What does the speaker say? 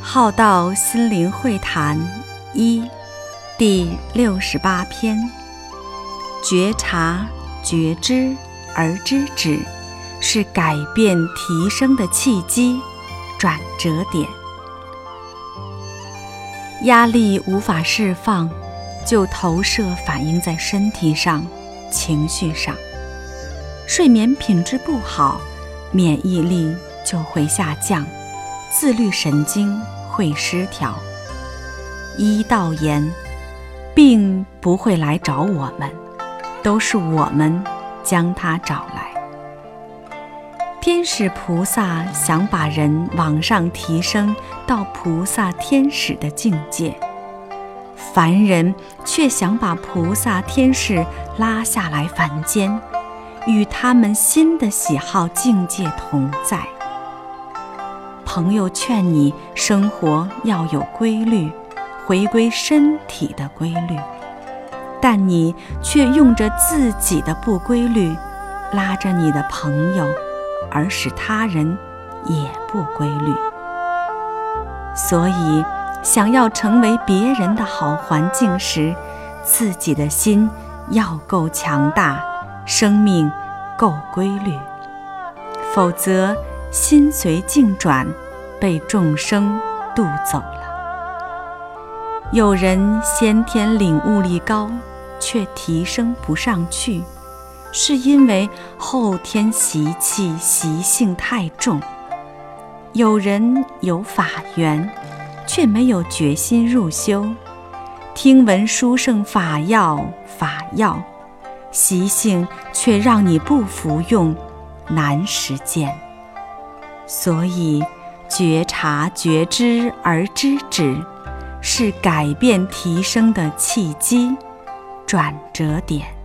浩道心灵会谈一第六十八篇：觉察、觉知而知止，是改变提升的契机、转折点。压力无法释放，就投射反映在身体上、情绪上。睡眠品质不好，免疫力就会下降，自律神经。会失调。医道言，病不会来找我们，都是我们将它找来。天使菩萨想把人往上提升到菩萨天使的境界，凡人却想把菩萨天使拉下来凡间，与他们新的喜好境界同在。朋友劝你生活要有规律，回归身体的规律，但你却用着自己的不规律，拉着你的朋友，而使他人也不规律。所以，想要成为别人的好环境时，自己的心要够强大，生命够规律，否则心随境转。被众生渡走了。有人先天领悟力高，却提升不上去，是因为后天习气习性太重；有人有法缘，却没有决心入修，听闻书圣法要法要，习性却让你不服用，难实践。所以。觉察、觉知而知止，是改变提升的契机、转折点。